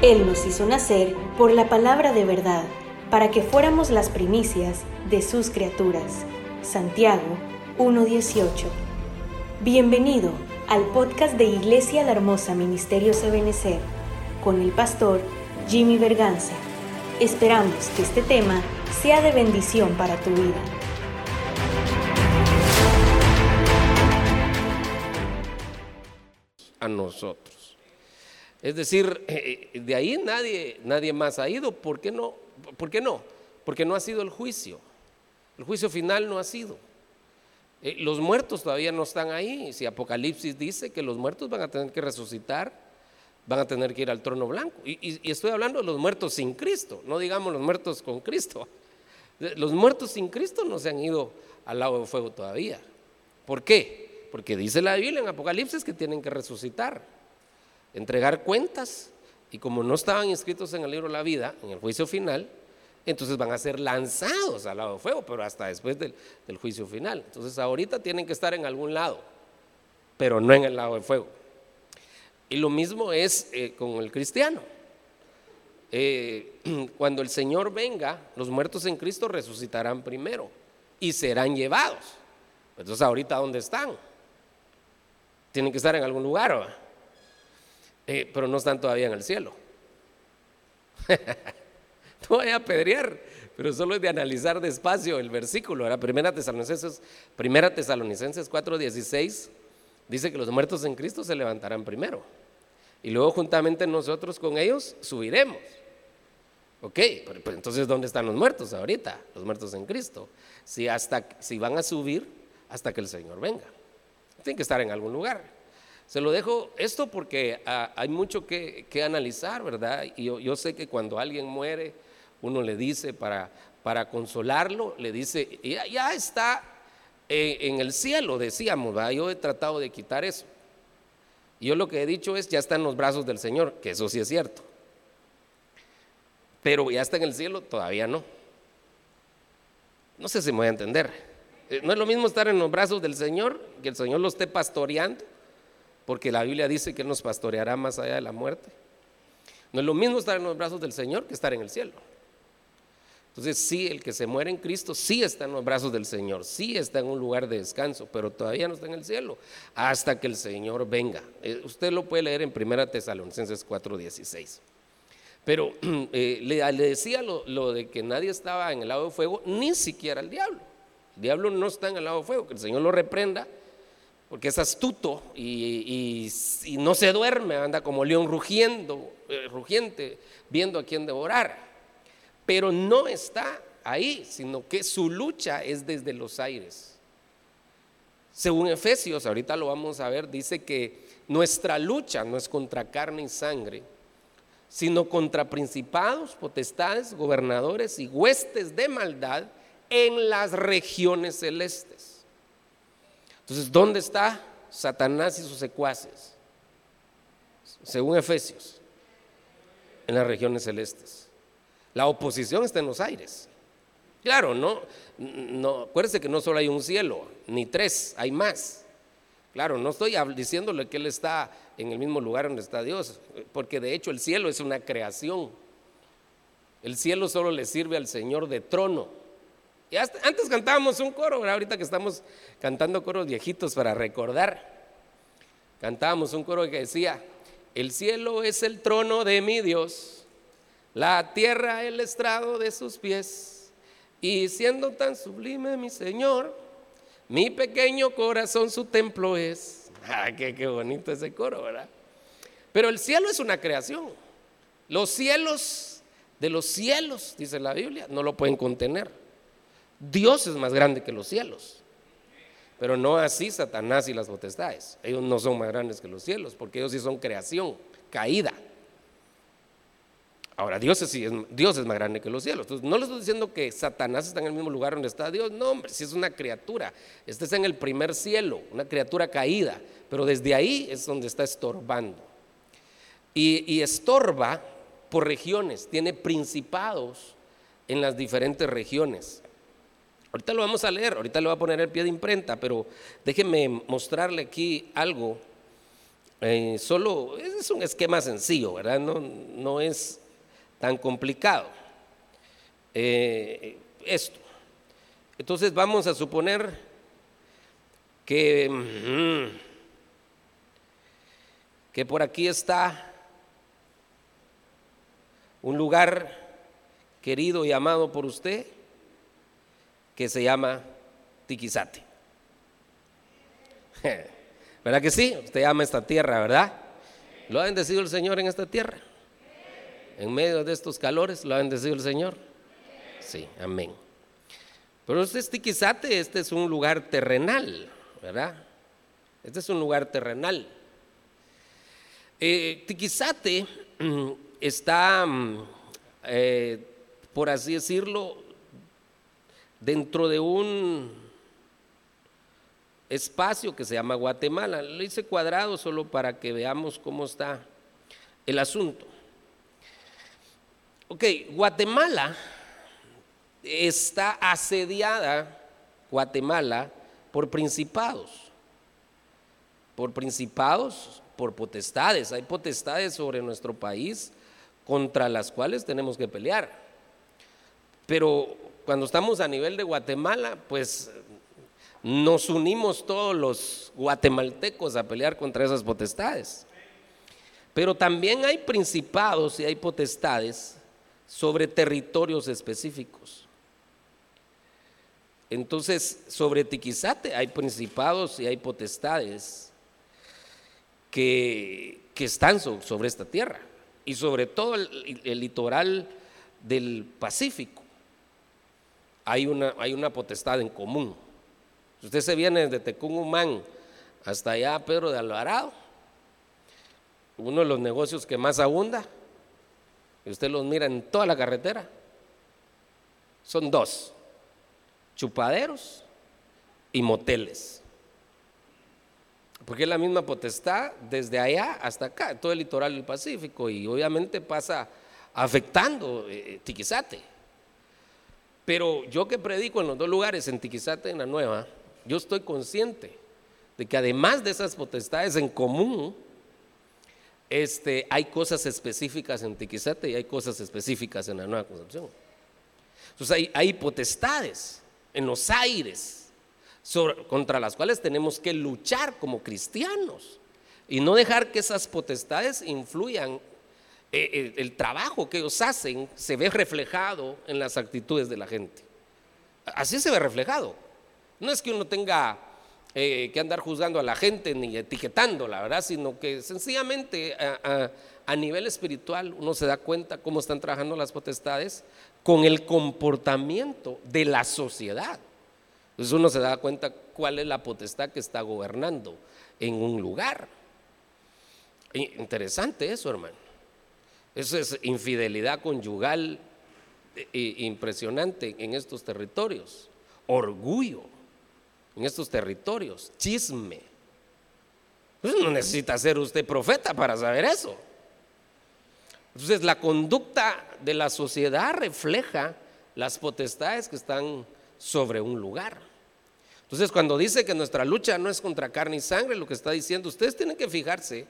Él nos hizo nacer por la palabra de verdad, para que fuéramos las primicias de sus criaturas. Santiago 1.18. Bienvenido al podcast de Iglesia La Hermosa Ministerio Sabenecer, con el pastor Jimmy Berganza. Esperamos que este tema sea de bendición para tu vida. A nosotros. Es decir, eh, eh, de ahí nadie, nadie más ha ido. ¿Por qué no? ¿Por qué no? Porque no ha sido el juicio. El juicio final no ha sido. Eh, los muertos todavía no están ahí. Si Apocalipsis dice que los muertos van a tener que resucitar, van a tener que ir al trono blanco. Y, y estoy hablando de los muertos sin Cristo, no digamos los muertos con Cristo. Los muertos sin Cristo no se han ido al lago de fuego todavía. ¿Por qué? Porque dice la Biblia en Apocalipsis que tienen que resucitar entregar cuentas y como no estaban inscritos en el libro de la vida, en el juicio final, entonces van a ser lanzados al lado de fuego, pero hasta después del, juicio final. Entonces ahorita tienen que estar en algún lado, pero no en el lado de fuego. Y lo mismo es eh, con el cristiano. Eh, cuando el Señor venga, los muertos en Cristo resucitarán primero y serán llevados. Entonces ahorita ¿dónde están? Tienen que estar en algún lugar. ¿o? Eh, pero no están todavía en el cielo. no voy a apedrear, pero solo es de analizar despacio el versículo. Era Primera Tesalonicenses, Primera Tesalonicenses 4:16 dice que los muertos en Cristo se levantarán primero. Y luego juntamente nosotros con ellos subiremos. Ok, pero, entonces ¿dónde están los muertos ahorita? Los muertos en Cristo. Si, hasta, si van a subir hasta que el Señor venga. Tienen que estar en algún lugar. Se lo dejo esto porque ah, hay mucho que, analizar, ¿verdad? Y yo, sé que cuando alguien muere, uno le dice para, consolarlo, le dice, ya, está en, el cielo, decíamos, ¿verdad? Yo he tratado de quitar eso. Yo lo que he dicho es, ya está en los brazos del Señor, que eso sí es cierto. Pero ya está en el cielo, todavía no. No sé si me voy a entender. Eh, no es lo mismo estar en los brazos del Señor, que el Señor lo esté pastoreando, porque la Biblia dice que Él nos pastoreará más allá de la muerte. No es lo mismo estar en los brazos del Señor que estar en el cielo. Entonces, sí, el que se muere en Cristo sí está en los brazos del Señor, sí está en un lugar de descanso, pero todavía no está en el cielo hasta que el Señor venga. Eh, usted lo puede leer en 1 Tesalonicenses 4:16. Pero eh, le, decía lo, lo, de que nadie estaba en el lado de fuego, ni siquiera el diablo. El diablo no está en el lado de fuego, que el Señor lo reprenda porque es astuto y, no se duerme, anda como león rugiendo, eh, rugiente, viendo a quién devorar. Pero no está ahí, sino que su lucha es desde los aires. Según Efesios, ahorita lo vamos a ver, dice que nuestra lucha no es contra carne y sangre, sino contra principados, potestades, gobernadores y huestes de maldad en las regiones celestes. Entonces, ¿dónde está Satanás y sus secuaces? Según Efesios, en las regiones celestes. La oposición está en los aires. Claro, no, no, acuérdese que no solo hay un cielo, ni tres, hay más. Claro, no estoy diciéndole que Él está en el mismo lugar donde está Dios, porque de hecho el cielo es una creación. El cielo solo le sirve al Señor de trono antes cantábamos un coro, ahorita que estamos cantando coros viejitos para recordar, cantábamos un coro que decía, el cielo es el trono de mi Dios, la tierra el estrado de sus pies, y siendo tan sublime mi Señor, mi pequeño corazón su templo es. Ah, qué, qué bonito ese coro, ¿verdad? Pero el cielo es una creación. Los cielos de los cielos, dice la Biblia, no lo pueden contener. Dios es más grande que los cielos. Pero no así Satanás y las potestades. Ellos no son más grandes que los cielos, porque ellos sí son creación, caída. Ahora, Dios es, más grande que los cielos. Entonces, no le estoy diciendo que Satanás está en el mismo lugar donde está Dios. No, hombre, si es una criatura. Este está en el primer cielo, una criatura caída. Pero desde ahí es donde está estorbando. Y, y estorba por regiones, tiene principados en las diferentes regiones. Ahorita lo vamos a leer, ahorita le voy a poner el pie de imprenta, pero déjenme mostrarle aquí algo Eh, solo es un esquema sencillo, ¿verdad? No, no es tan complicado. Eh, esto. Entonces vamos a suponer que, mm, que por aquí está un lugar querido y amado por usted que se llama Tiquizate. ¿Verdad que sí? Usted ama esta tierra, ¿verdad? ¿Lo ha bendecido el Señor en esta tierra? En medio de estos calores, ¿lo ha bendecido el Señor? Sí, amén. Pero este es Tiquizate, este es un lugar terrenal, ¿verdad? Este es un lugar terrenal. Eh, Tiquizate mm, está, mm, eh, por así decirlo, dentro de un espacio que se llama Guatemala. Lo hice cuadrado solo para que veamos cómo está el asunto. Ok, Guatemala está asediada, Guatemala, por principados, por principados, por potestades. Hay potestades sobre nuestro país contra las cuales tenemos que pelear. Pero cuando estamos a nivel de Guatemala, pues nos unimos todos los guatemaltecos a pelear contra esas potestades. Pero también hay principados y hay potestades sobre territorios específicos. Entonces, sobre Tiquizate hay principados y hay potestades que, están sobre esta tierra y sobre todo el litoral del Pacífico. Hay una, hay una potestad en común. Si usted se viene desde Tecumumán hasta allá Pedro de Alvarado, uno de los negocios que más abunda, y usted los mira en toda la carretera, son dos, chupaderos y moteles. Porque es la misma potestad desde allá hasta acá, todo el litoral del Pacífico, y obviamente pasa afectando eh, Tiquizate. Pero yo que predico en los dos lugares, en Tiquizate y en la Nueva, yo estoy consciente de que además de esas potestades en común, este, hay cosas específicas en Tiquizate y hay cosas específicas en la Nueva Concepción. Entonces hay, hay potestades en los aires contra las cuales tenemos que luchar como cristianos y no dejar que esas potestades influyan. Eh, eh, el trabajo que ellos hacen se ve reflejado en las actitudes de la gente. Así se ve reflejado. No es que uno tenga eh, que andar juzgando a la gente ni etiquetándola, ¿verdad? Sino que sencillamente a, nivel espiritual uno se da cuenta cómo están trabajando las potestades con el comportamiento de la sociedad. Entonces uno se da cuenta cuál es la potestad que está gobernando en un lugar. Interesante eso, hermano. Eso es infidelidad conyugal eh, impresionante en estos territorios. Orgullo en estos territorios, chisme. Pues no necesita ser usted profeta para saber eso. Entonces la conducta de la sociedad refleja las potestades que están sobre un lugar. Entonces cuando dice que nuestra lucha no es contra carne y sangre, lo que está diciendo, ustedes tienen que fijarse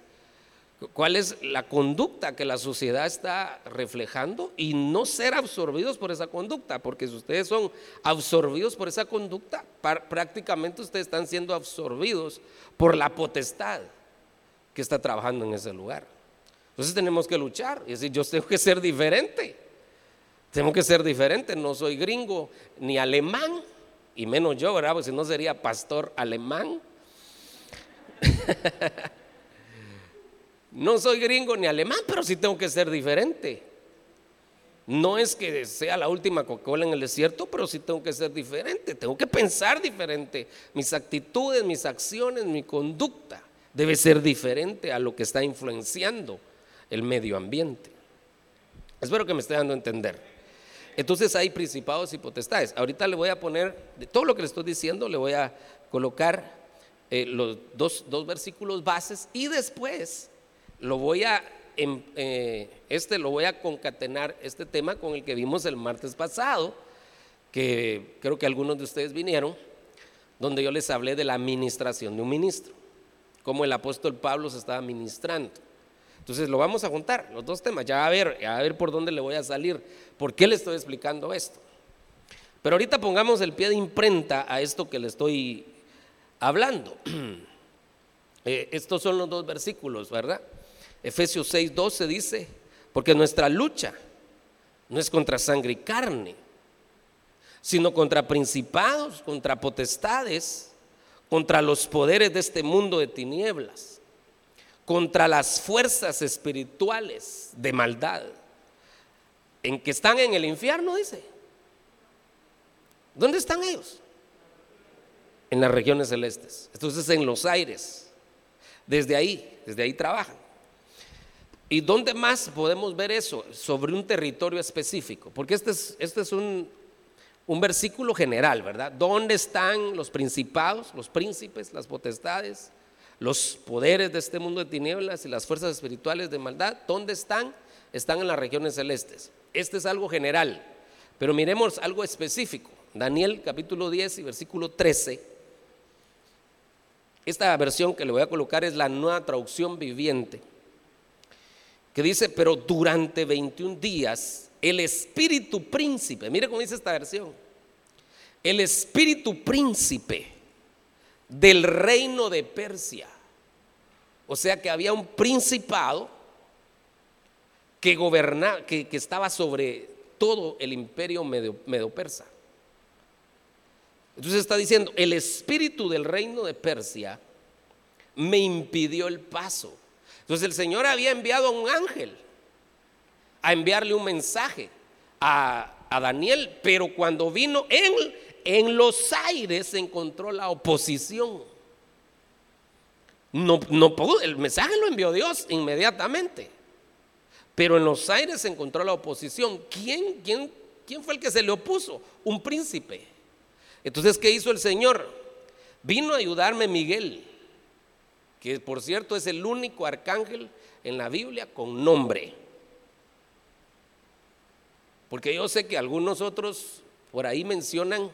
cuál es la conducta que la sociedad está reflejando y no ser absorbidos por esa conducta, porque si ustedes son absorbidos por esa conducta, prácticamente ustedes están siendo absorbidos por la potestad que está trabajando en ese lugar. Entonces tenemos que luchar y decir, yo tengo que ser diferente, tengo que ser diferente, no soy gringo ni alemán, y menos yo, ¿verdad? Porque si no sería pastor alemán. No soy gringo ni alemán, pero sí tengo que ser diferente. No es que sea la última Coca-Cola en el desierto, pero sí tengo que ser diferente. Tengo que pensar diferente. Mis actitudes, mis acciones, mi conducta debe ser diferente a lo que está influenciando el medio ambiente. Espero que me esté dando a entender. Entonces hay principados y potestades. Ahorita le voy a poner, de todo lo que le estoy diciendo, le voy a colocar eh, los dos, dos versículos bases y después lo voy a, em, eh, este lo voy a concatenar, este tema con el que vimos el martes pasado, que creo que algunos de ustedes vinieron, donde yo les hablé de la administración de un ministro. cómo el apóstol Pablo se estaba ministrando. Entonces lo vamos a juntar, los dos temas, ya a ver, a ver por dónde le voy a salir, por qué le estoy explicando esto. Pero ahorita pongamos el pie de imprenta a esto que le estoy hablando. Eh, estos son los dos versículos, ¿verdad? Efesios 6, 12 dice, porque nuestra lucha no es contra sangre y carne, sino contra principados, contra potestades, contra los poderes de este mundo de tinieblas, contra las fuerzas espirituales de maldad, en que están en el infierno, dice. ¿Dónde están ellos? En las regiones celestes. Entonces en los aires. Desde ahí, desde ahí trabajan. ¿Y dónde más podemos ver eso? Sobre un territorio específico. Porque este es, este es un, un versículo general, ¿verdad? ¿Dónde están los principados, los príncipes, las potestades, los poderes de este mundo de tinieblas y las fuerzas espirituales de maldad? ¿Dónde están? Están en las regiones celestes. Este es algo general, pero miremos algo específico. Daniel capítulo 10 y versículo 13. Esta versión que le voy a colocar es la nueva traducción viviente, que dice, pero durante 21 días el espíritu príncipe, mire cómo dice esta versión, el espíritu príncipe del reino de Persia. O sea que había un principado que gobernaba, que, estaba sobre todo el imperio medo persa. Entonces está diciendo, el espíritu del reino de Persia me impidió el paso. Entonces el Señor había enviado a un ángel a enviarle un mensaje a, Daniel, pero cuando vino en, en los aires se encontró la oposición. No, no el mensaje lo envió Dios inmediatamente, pero en los aires se encontró la oposición. ¿Quién, quién, quién fue el que se le opuso? Un príncipe. Entonces, ¿qué hizo el Señor? Vino a ayudarme Miguel, que por cierto es el único arcángel en la Biblia con nombre. Porque yo sé que algunos otros por ahí mencionan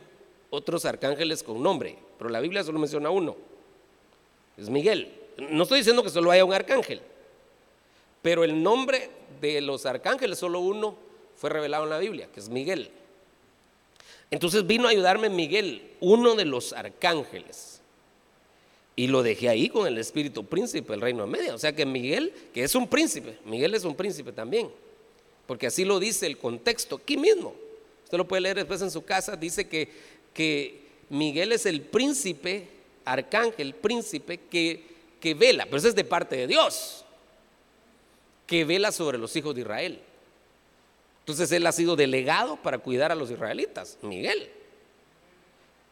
otros arcángeles con nombre, pero la Biblia solo menciona uno. Es Miguel. No estoy diciendo que solo haya un arcángel, pero el nombre de los arcángeles, solo uno, fue revelado en la Biblia, que es Miguel. Entonces vino a ayudarme Miguel, uno de los arcángeles. Y lo dejé ahí con el espíritu príncipe del reino de media. O sea que Miguel, que es un príncipe, Miguel es un príncipe también. Porque así lo dice el contexto, aquí mismo. Usted lo puede leer después en su casa. Dice que, que Miguel es el príncipe, arcángel, príncipe que, que vela. Pero eso es de parte de Dios. Que vela sobre los hijos de Israel. Entonces él ha sido delegado para cuidar a los israelitas, Miguel.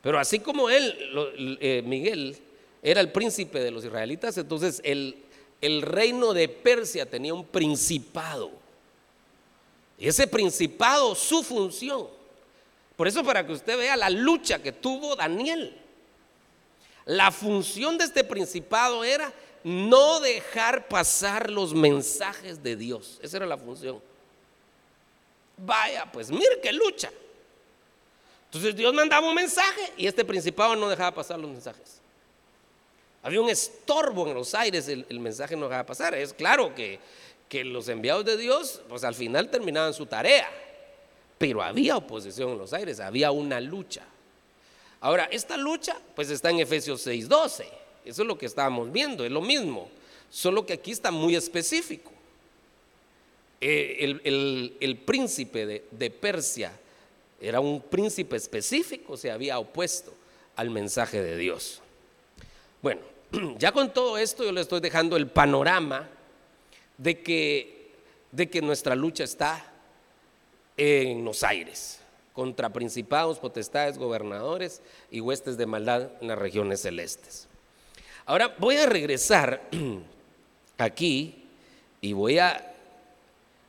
Pero así como él, eh, Miguel, era el príncipe de los israelitas, entonces el, reino de Persia tenía un principado. Y ese principado, su función. Por eso para que usted vea la lucha que tuvo Daniel. La función de este principado era no dejar pasar los mensajes de Dios. Esa era la función. Vaya, pues mire qué lucha. Entonces Dios mandaba un mensaje y este principado no dejaba pasar los mensajes. Había un estorbo en los aires, el, mensaje no dejaba pasar. Es claro que, los enviados de Dios, pues al final terminaban su tarea, pero había oposición en los aires, había una lucha. Ahora, esta lucha, pues está en Efesios 6:12. Eso es lo que estábamos viendo, es lo mismo, solo que aquí está muy específico. Eh, el, príncipe de, de Persia era un príncipe específico, se había opuesto al mensaje de Dios. Bueno, ya con todo esto yo le estoy dejando el panorama de que, de que nuestra lucha está en los aires, contra principados, potestades, gobernadores y huestes de maldad en las regiones celestes. Ahora voy a regresar aquí y voy a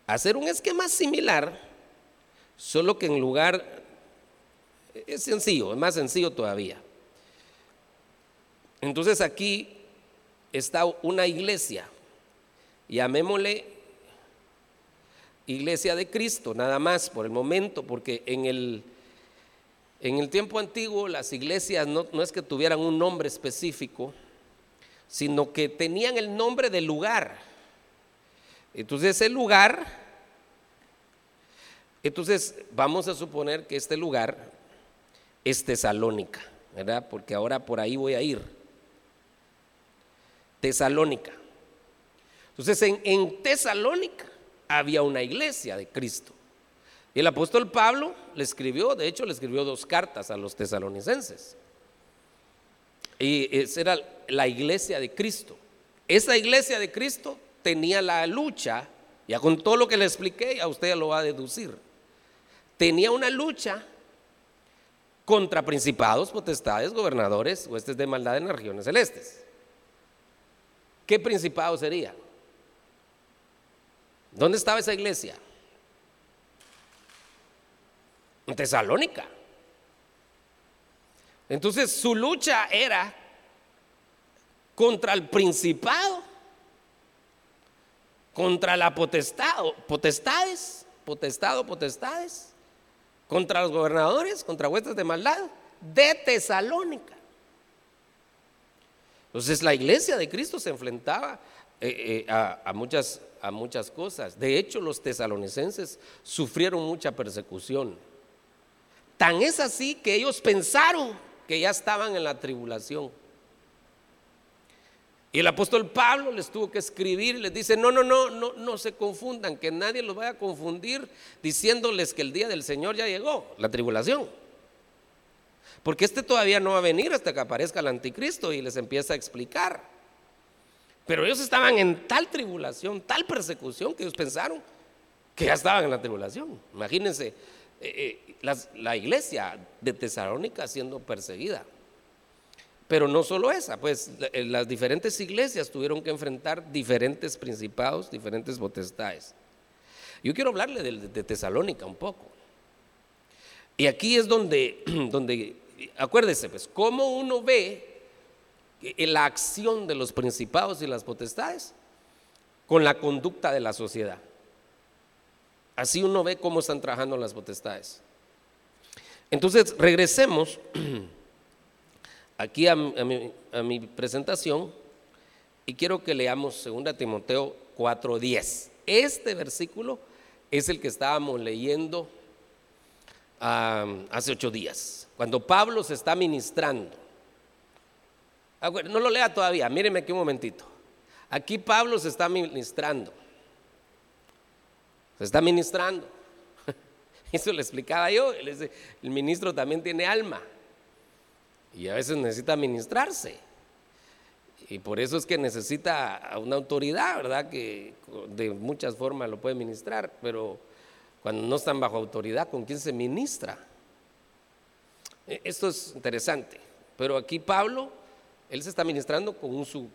hacer un esquema similar, solo que en lugar, es sencillo, es más sencillo todavía. Entonces aquí está una iglesia, llamémosle iglesia de Cristo, nada más por el momento, porque en el, en el tiempo antiguo las iglesias no, no es que tuvieran un nombre específico, sino que tenían el nombre del lugar. Entonces ese lugar, entonces vamos a suponer que este lugar es Tesalónica, ¿verdad? Porque ahora por ahí voy a ir. Tesalónica. Entonces en, Tesalónica había una iglesia de Cristo. Y el apóstol Pablo le escribió, de hecho le escribió dos cartas a los tesalonicenses. Y esa era la iglesia de Cristo. Esa iglesia de Cristo tenía la lucha, ya con todo lo que le expliqué, a usted ya lo va a deducir. Tenía una lucha contra principados, potestades, gobernadores, huestes de maldad en las regiones celestes. ¿Qué principado sería? ¿Dónde estaba esa iglesia? En Tesalónica. Entonces su lucha era contra el principado, contra la potestad, potestades, potestado, potestades, contra los gobernadores, contra huestes de maldad de Tesalónica. Entonces la iglesia de Cristo se enfrentaba eh, eh, a, muchas, a muchas cosas. De hecho, los tesalonicenses sufrieron mucha persecución. Tan es así que ellos pensaron que ya estaban en la tribulación. Y el apóstol Pablo les tuvo que escribir, les dice, no, no, no, no, no se confundan, que nadie los vaya a confundir diciéndoles que el día del Señor ya llegó, la tribulación. Porque este todavía no va a venir hasta que aparezca el anticristo y les empieza a explicar. Pero ellos estaban en tal tribulación, tal persecución, que ellos pensaron que ya estaban en la tribulación. Imagínense eh, eh, la iglesia de Tesalónica siendo perseguida. Pero no solo esa, pues eh, las diferentes iglesias tuvieron que enfrentar diferentes principados, diferentes potestades. Yo quiero hablarle de, Tesalónica un poco. Y aquí es donde, donde, acuérdese, pues, cómo uno ve la acción de los principados y las potestades con la conducta de la sociedad. Así uno ve cómo están trabajando las potestades. Entonces, regresemos aquí a, mi, presentación y quiero que leamos 2 Timoteo 4:10. Este versículo es el que estábamos leyendo hace ocho días, cuando Pablo se está ministrando. Ah, no lo lea todavía, míreme aquí un momentito. Aquí Pablo se está ministrando. Se está ministrando. Eso le explicaba yo. El ministro también tiene alma. Y a veces necesita ministrarse. Y por eso es que necesita una autoridad, ¿verdad? Que de muchas formas lo puede ministrar, pero cuando no están bajo autoridad, ¿con quién se ministra? E, esto es interesante. Pero aquí Pablo, él se está ministrando con su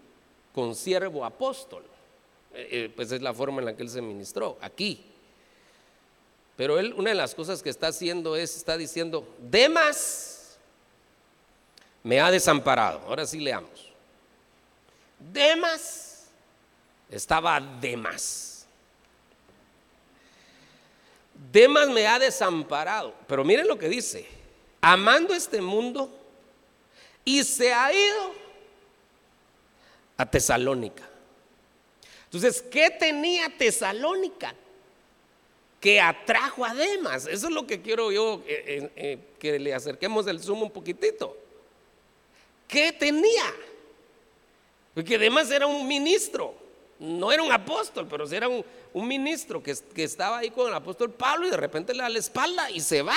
consiervo apóstol. E, e, pues es la forma en la que él se ministró, aquí. Pero él, una de las cosas que está haciendo es, está diciendo, Demas me ha desamparado. Ahora sí leamos. Demas estaba Demas. Demas me ha desamparado. Pero miren lo que dice. Amando este mundo y se ha ido a Tesalónica. Entonces, ¿qué tenía Tesalónica? Que atrajo a Demas. Eso es lo que quiero yo eh, eh, eh, que le acerquemos el sumo un poquitito. ¿Qué tenía? Porque además era un ministro, no era un apóstol, pero era un, ministro que, estaba ahí con el apóstol Pablo y de repente le da la espalda y se va.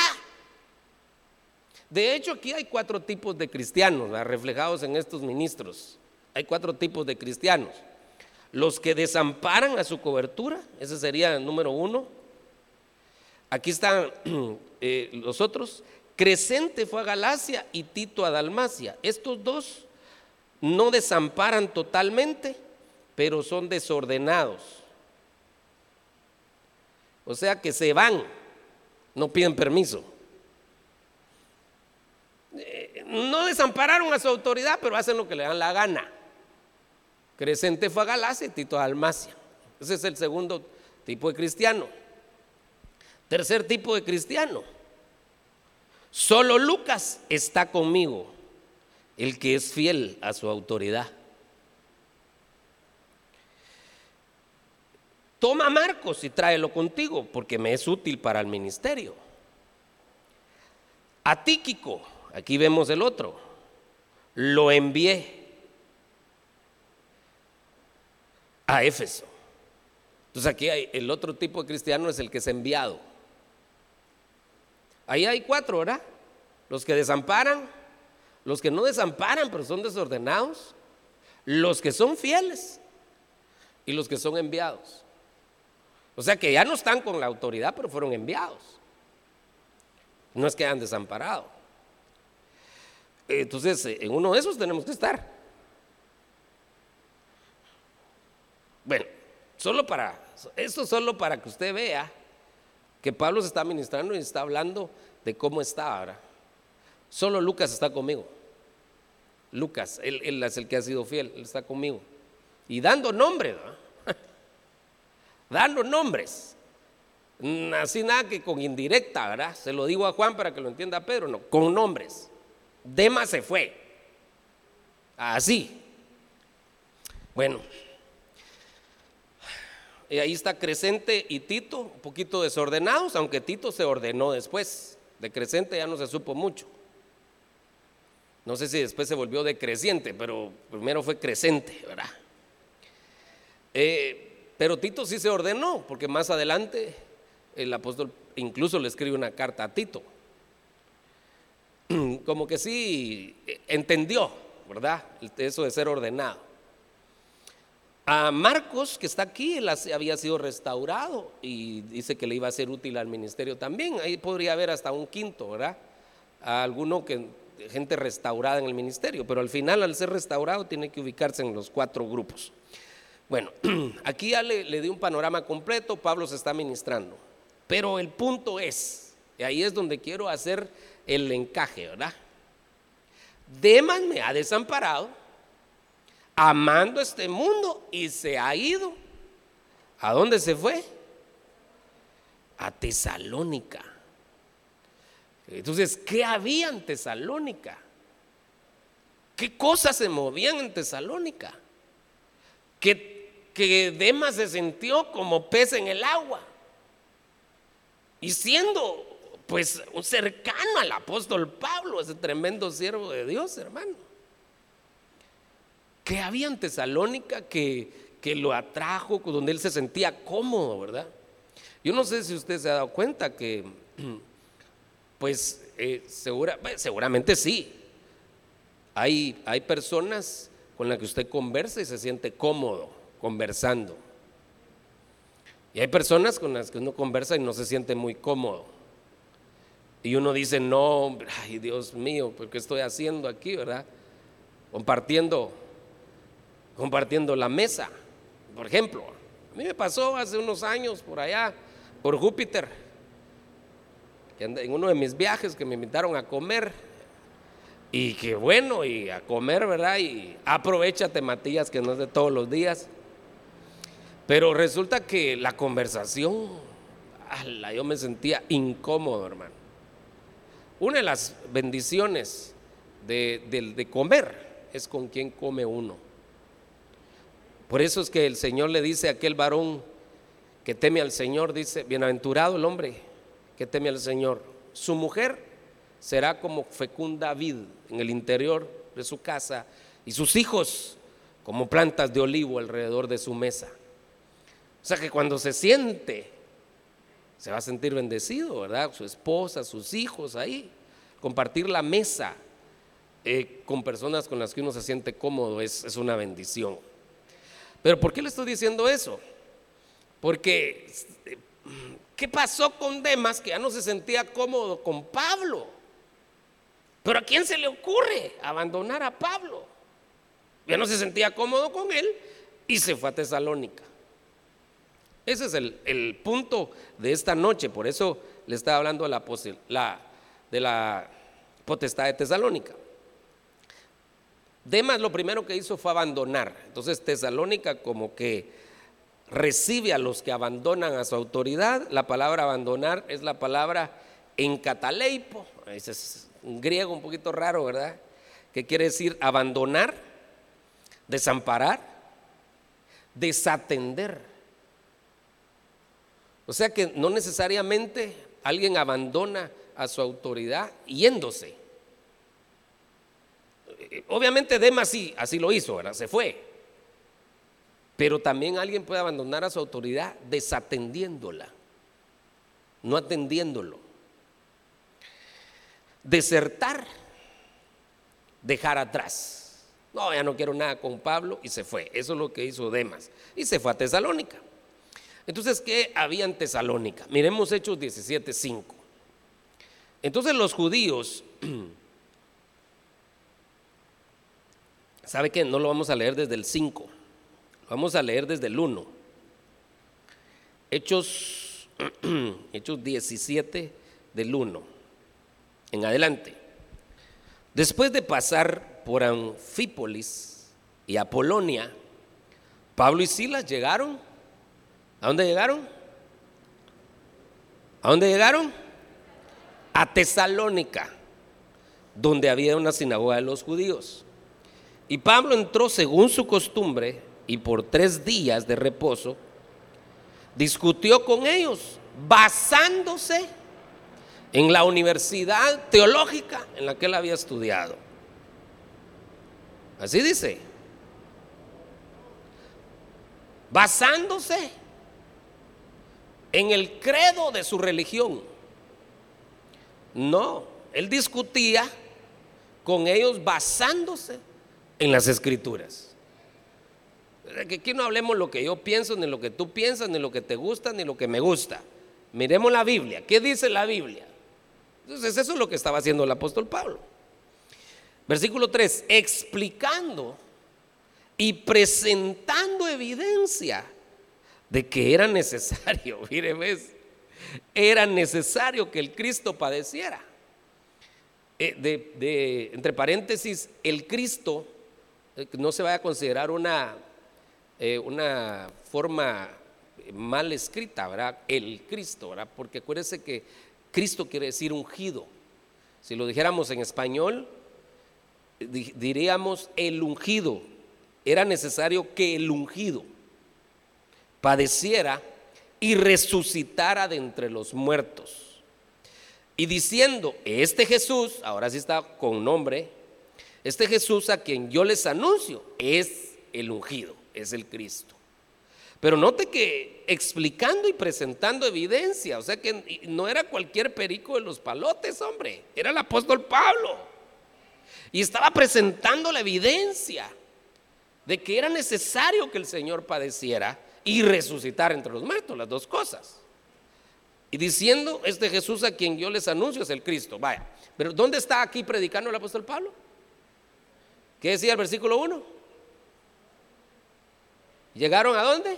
De hecho, aquí hay cuatro tipos de cristianos reflejados en estos ministros. Hay cuatro tipos de cristianos. Los que desamparan a su cobertura, ese sería el número uno. Aquí están eh, los otros Crescente fue a Galacia y Tito a Dalmacia. Estos dos no desamparan totalmente, pero son desordenados. O sea que se van, no piden permiso. Eh, no desampararon a su autoridad, pero hacen lo que le dan la gana. Crescente fue a Galacia y Tito a Dalmacia. Ese es el segundo tipo de cristiano. Tercer tipo de cristiano Solo Lucas está conmigo, el que es fiel a su autoridad. Toma a Marcos y tráelo contigo, porque me es útil para el ministerio. A Tíquico, aquí vemos el otro, lo envié a Éfeso. Entonces aquí hay, el otro tipo de cristiano es el que es enviado. Ahí hay cuatro, ¿verdad? Los que desamparan, los que no desamparan pero son desordenados, los que son fieles y los que son enviados. O sea que ya no están con la autoridad, pero fueron enviados. No es que hayan desamparado. Entonces, en uno de esos tenemos que estar. Bueno, solo para, esto solo para que usted vea que Pablo se está ministrando y está hablando de cómo está ahora. Solo Lucas está conmigo. Lucas, él, es el que ha sido fiel, él está conmigo. Y dando nombres, dando nombres. Así nada que con indirecta, ¿verdad? Se lo digo a Juan para que lo entienda Pedro, no, con nombres. Demas se fue. Así. Bueno. Y ahí está Crescente y Tito, un poquito desordenados, aunque Tito se ordenó después. De Crescente ya no se supo mucho. No sé si después se volvió decreciente, pero primero fue crecente, ¿verdad? Eh, pero Tito sí se ordenó, porque más adelante el apóstol incluso le escribe una carta a Tito. Como que sí entendió, ¿verdad? Eso de ser ordenado. A Marcos, que está aquí, él había sido restaurado y dice que le iba a ser útil al ministerio también. Ahí podría haber hasta un quinto, ¿verdad? A alguno que gente restaurada en el ministerio, pero al final al ser restaurado tiene que ubicarse en los cuatro grupos. Bueno, aquí ya le, le di un panorama completo, Pablo se está ministrando, pero el punto es, y ahí es donde quiero hacer el encaje, ¿verdad? Demas me ha desamparado, amando este mundo y se ha ido. ¿A dónde se fue? A Tesalónica. Entonces, ¿qué había en Tesalónica? ¿Qué cosas se movían en Tesalónica? Que, que Demas se sintió como pez en el agua. Y siendo pues un cercano al apóstol Pablo, ese tremendo siervo de Dios, hermano. ¿Qué había en Tesalónica que, que lo atrajo, donde él se sentía cómodo, verdad? Yo no sé si usted se ha dado cuenta que Pues eh, segura, seguramente sí. Hay, hay personas con las que usted conversa y se siente cómodo conversando. Y hay personas con las que uno conversa y no se siente muy cómodo. Y uno dice, no, ay Dios mío, ¿qué estoy haciendo aquí, verdad? Compartiendo, compartiendo la mesa. Por ejemplo, a mí me pasó hace unos años por allá, por Júpiter en uno de mis viajes que me invitaron a comer. Y que bueno, y a comer, ¿verdad? Y aprovechate, Matías, que no es de todos los días. Pero resulta que la conversación, yo me sentía incómodo, hermano. Una de las bendiciones de, de comer es con quien come uno. Por eso es que el Señor le dice a aquel varón que teme al Señor, dice, bienaventurado el hombre que teme al Señor. Su mujer será como fecunda vid en el interior de su casa y sus hijos como plantas de olivo alrededor de su mesa. O sea que cuando se siente, se va a sentir bendecido, ¿verdad? Su esposa, sus hijos ahí. Compartir la mesa eh, con personas con las que uno se siente cómodo es, es una bendición. Pero ¿por qué le estoy diciendo eso? Porque ¿Qué pasó con Demas que ya no se sentía cómodo con Pablo? Pero ¿a quién se le ocurre abandonar a Pablo? Ya no se sentía cómodo con él y se fue a Tesalónica. Ese es el, punto de esta noche, por eso le estaba hablando de la, potestad de Tesalónica. Demas lo primero que hizo fue abandonar. Entonces Tesalónica como que recibe a los que abandonan a su autoridad. La palabra abandonar es la palabra en cataleipo, ese es un griego un poquito raro, ¿verdad? Que quiere decir abandonar, desamparar, desatender. O sea que no necesariamente alguien abandona a su autoridad yéndose. Obviamente Demas sí, así lo hizo, ¿verdad? Se fue. Pero también alguien puede abandonar a su autoridad desatendiéndola, no atendiéndolo. Desertar, dejar atrás. No, ya no quiero nada con Pablo y se fue. Eso es lo que hizo Demas. Y se fue a Tesalónica. Entonces, ¿qué había en Tesalónica? Miremos Hechos 17:5. Entonces los judíos, ¿sabe qué? No lo vamos a leer desde el 5, lo vamos a leer desde el 1. Hechos, Hechos 17 del 1 en adelante. Después de pasar por Anfípolis y Apolonia, Pablo y Silas llegaron. ¿A dónde llegaron? ¿A dónde llegaron? A Tesalónica, donde había una sinagoga de los judíos. Y Pablo entró según su costumbre y por tres días de reposo discutió con ellos, basándose en la universidad teológica en la que él había estudiado. Así dice. Basándose en el credo de su religión. No, él discutía con ellos basándose en las escrituras. Que aquí no hablemos lo que yo pienso, ni lo que tú piensas, ni lo que te gusta, ni lo que me gusta. Miremos la Biblia. ¿Qué dice la Biblia? Entonces eso es lo que estaba haciendo el apóstol Pablo. Versículo 3, explicando y presentando evidencia de que era necesario, mire, ves, era necesario que el Cristo padeciera. Eh, entre paréntesis, el Cristo eh, no se vaya a considerar una, eh, una forma mal escrita, ¿verdad? El Cristo, ¿verdad? Porque acuérdese que Cristo quiere decir ungido. Si lo dijéramos en español, diríamos el ungido. Era necesario que el ungido padeciera y resucitara de entre los muertos. Y diciendo, este Jesús, ahora sí está con nombre, este Jesús a quien yo les anuncio es el ungido, es el Cristo. Pero note que explicando y presentando evidencia, o sea que no era cualquier perico de los palotes, hombre, era el apóstol Pablo. Y estaba presentando la evidencia de que era necesario que el Señor padeciera y resucitar entre los muertos, las dos cosas. Y diciendo, este Jesús a quien yo les anuncio es el Cristo. Vaya, pero ¿dónde está aquí predicando el apóstol Pablo? ¿Qué decía el versículo 1? ¿Llegaron a dónde?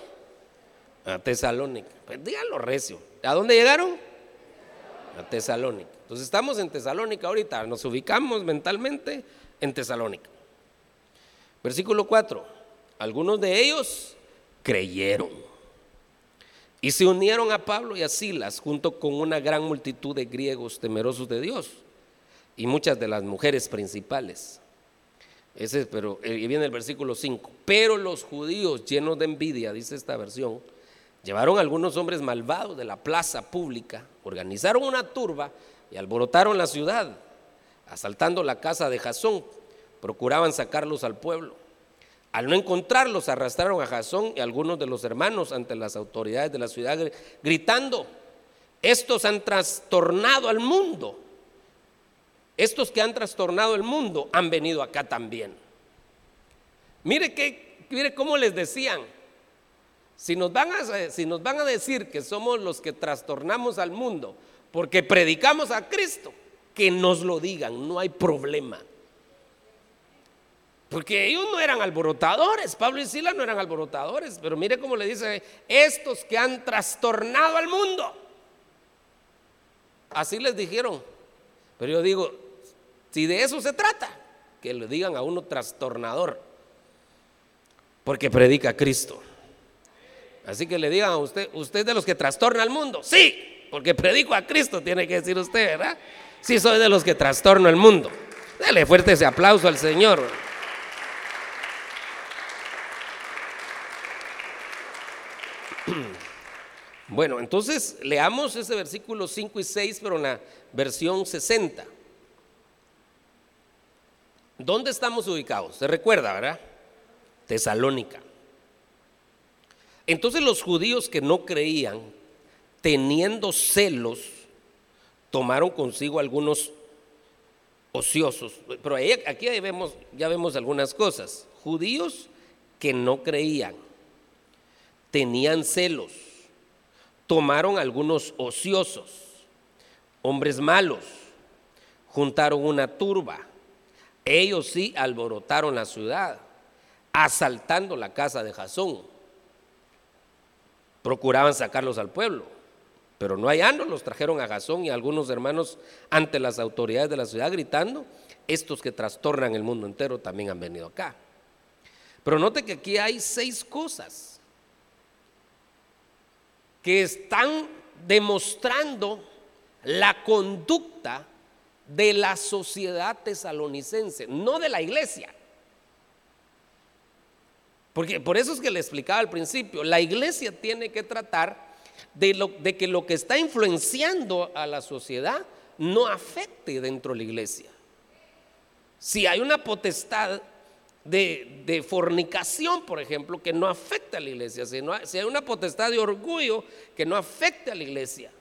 A Tesalónica. Pues díganlo recio. ¿A dónde llegaron? A Tesalónica. Entonces estamos en Tesalónica ahorita, nos ubicamos mentalmente en Tesalónica. Versículo 4. Algunos de ellos creyeron. Y se unieron a Pablo y a Silas junto con una gran multitud de griegos temerosos de Dios y muchas de las mujeres principales. Ese, pero eh, y viene el versículo 5. Pero los judíos llenos de envidia, dice esta versión, llevaron a algunos hombres malvados de la plaza pública, organizaron una turba y alborotaron la ciudad, asaltando la casa de Jasón, procuraban sacarlos al pueblo. Al no encontrarlos, arrastraron a Jasón y algunos de los hermanos ante las autoridades de la ciudad, gritando, estos han trastornado al mundo. Estos que han trastornado el mundo han venido acá también. Mire, que, mire cómo les decían, si nos, van a, si nos van a decir que somos los que trastornamos al mundo porque predicamos a Cristo, que nos lo digan, no hay problema. Porque ellos no eran alborotadores, Pablo y Sila no eran alborotadores, pero mire cómo le dice, estos que han trastornado al mundo. Así les dijeron. Pero yo digo, si de eso se trata, que le digan a uno trastornador, porque predica a Cristo. Así que le digan a usted, usted es de los que trastorna al mundo. Sí, porque predico a Cristo, tiene que decir usted, ¿verdad? Sí, soy de los que trastorno el mundo. Dale fuerte ese aplauso al Señor. Bueno, entonces leamos ese versículo 5 y 6, pero en la versión 60. ¿Dónde estamos ubicados? Se recuerda, ¿verdad? Tesalónica. Entonces los judíos que no creían, teniendo celos, tomaron consigo algunos ociosos. Pero aquí vemos, ya vemos algunas cosas. Judíos que no creían, tenían celos, tomaron algunos ociosos, hombres malos, juntaron una turba. Ellos sí alborotaron la ciudad, asaltando la casa de Jasón. Procuraban sacarlos al pueblo, pero no hallando, los trajeron a Jasón y a algunos hermanos ante las autoridades de la ciudad gritando, estos que trastornan el mundo entero también han venido acá. Pero note que aquí hay seis cosas que están demostrando la conducta de la sociedad tesalonicense, no de la iglesia. Porque por eso es que le explicaba al principio, la iglesia tiene que tratar de, lo, de que lo que está influenciando a la sociedad no afecte dentro de la iglesia. Si hay una potestad de, fornicación, por ejemplo, que no afecta a la iglesia, si, si hay una potestad de orgullo que no afecta a la iglesia,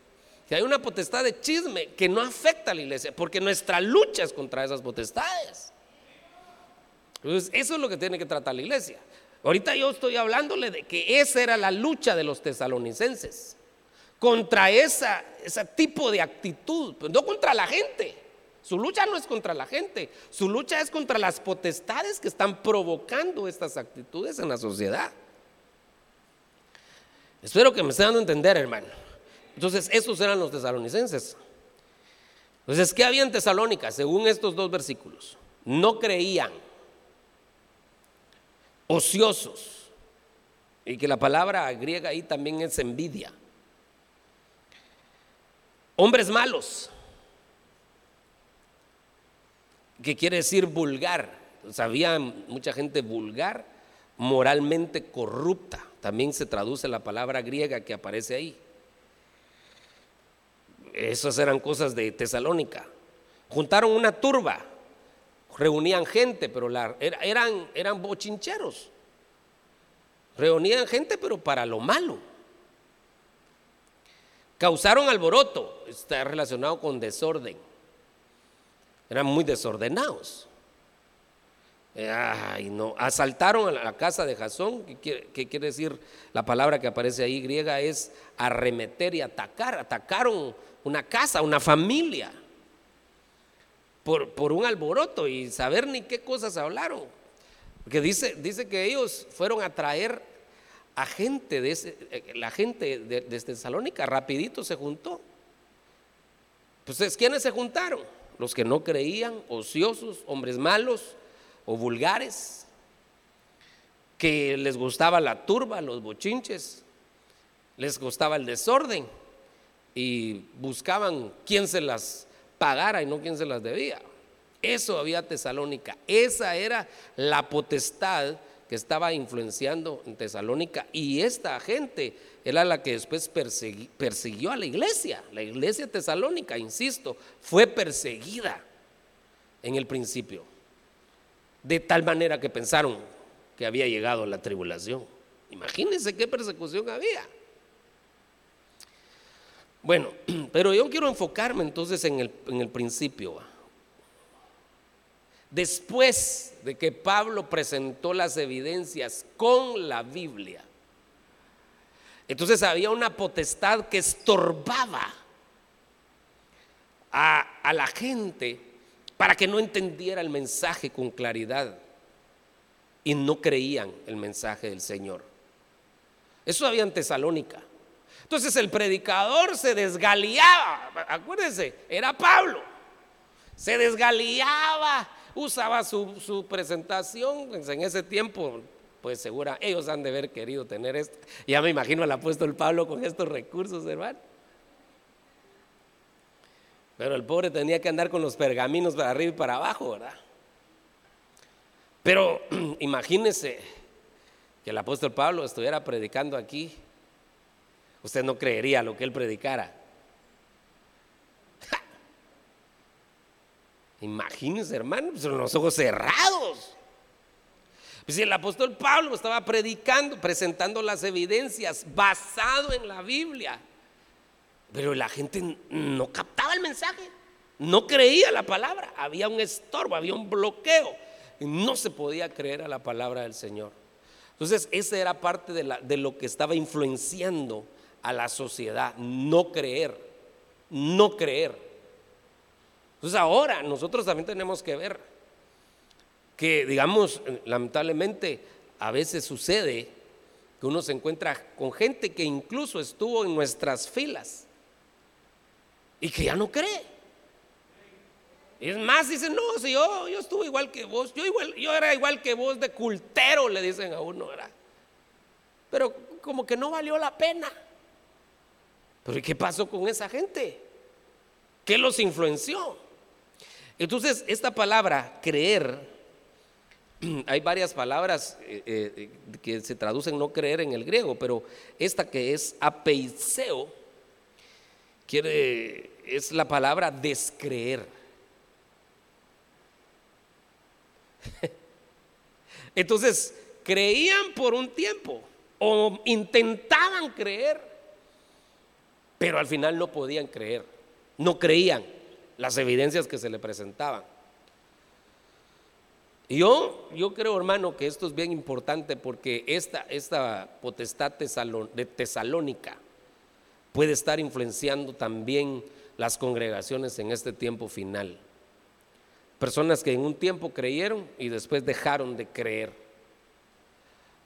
si hay una potestad de chisme que no afecta a la iglesia, porque nuestra lucha es contra esas potestades. Entonces, eso es lo que tiene que tratar la iglesia. Ahorita yo estoy hablándole de que esa era la lucha de los tesalonicenses, contra esa, ese tipo de actitud, pues no contra la gente. Su lucha no es contra la gente, su lucha es contra las potestades que están provocando estas actitudes en la sociedad. Espero que me estén dando a entender, hermano. Entonces, esos eran los tesalonicenses. Entonces, ¿qué había en Tesalónica? Según estos dos versículos, no creían, ociosos, y que la palabra griega ahí también es envidia. Hombres malos, que quiere decir vulgar. Sabía mucha gente vulgar, moralmente corrupta. También se traduce la palabra griega que aparece ahí. Esas eran cosas de Tesalónica. Juntaron una turba, reunían gente, pero eran bochincheros. Reunían gente, pero para lo malo. Causaron alboroto, está relacionado con desorden eran muy desordenados. Ay, no. Asaltaron a la casa de Jasón, que quiere, decir la palabra que aparece ahí griega es arremeter y atacar. Atacaron una casa, una familia, por, por un alboroto y saber ni qué cosas hablaron. Porque dice, dice que ellos fueron a traer a gente de ese, eh, la gente de, de Tesalónica, rapidito se juntó. Pues, ¿quiénes se juntaron? Los que no creían, ociosos, hombres malos o vulgares, que les gustaba la turba, los bochinches, les gustaba el desorden y buscaban quién se las pagara y no quién se las debía. Eso había Tesalónica, esa era la potestad que estaba influenciando en Tesalónica y esta gente era la que después persiguió a la iglesia. La iglesia tesalónica, insisto, fue perseguida en el principio. De tal manera que pensaron que había llegado la tribulación. Imagínense qué persecución había. Bueno, pero yo quiero enfocarme entonces en el, en el principio. Después de que Pablo presentó las evidencias con la Biblia, entonces había una potestad que estorbaba a, la gente para que no entendiera el mensaje con claridad y no creían el mensaje del Señor. Eso había en Tesalónica. Entonces el predicador se desgaliaba, acuérdense, era Pablo, se desgaliaba, usaba su, su presentación, en ese tiempo pues segura, ellos han de haber querido tener esto. Ya me imagino al apóstol Pablo con estos recursos, hermano. Pero el pobre tenía que andar con los pergaminos para arriba y para abajo, ¿verdad? Pero imagínense que el apóstol Pablo estuviera predicando aquí usted no creería lo que él predicara. Imagínense, hermano, pues, con los ojos cerrados. Pues si el apóstol Pablo estaba predicando, presentando las evidencias basado en la Biblia, pero la gente no captaba el mensaje, no creía la palabra, había un estorbo, había un bloqueo, y no se podía creer a la palabra del Señor. Entonces, esa era parte de, de lo que estaba influenciando a la sociedad, no creer, no creer. Entonces ahora nosotros también tenemos que ver que, digamos, lamentablemente a veces sucede que uno se encuentra con gente que incluso estuvo en nuestras filas y que ya no cree. Es más, dicen, no, si yo, yo estuve igual que vos, yo, igual, yo era igual que vos de cultero, le dicen a uno, ¿verdad? Pero como que no valió la pena. Pero ¿y qué pasó con esa gente? ¿Qué los influenció? Entonces, esta palabra, creer, hay varias palabras eh, eh, que se traducen no creer en el griego, pero esta que es apeiseo, quiere, es la palabra descreer. Entonces, creían por un tiempo o intentaban creer, pero al final no podían creer, no creían las evidencias que se le presentaban. Yo, yo creo, hermano, que esto es bien importante porque esta, esta potestad de tesalónica puede estar influenciando también las congregaciones en este tiempo final. Personas que en un tiempo creyeron y después dejaron de creer.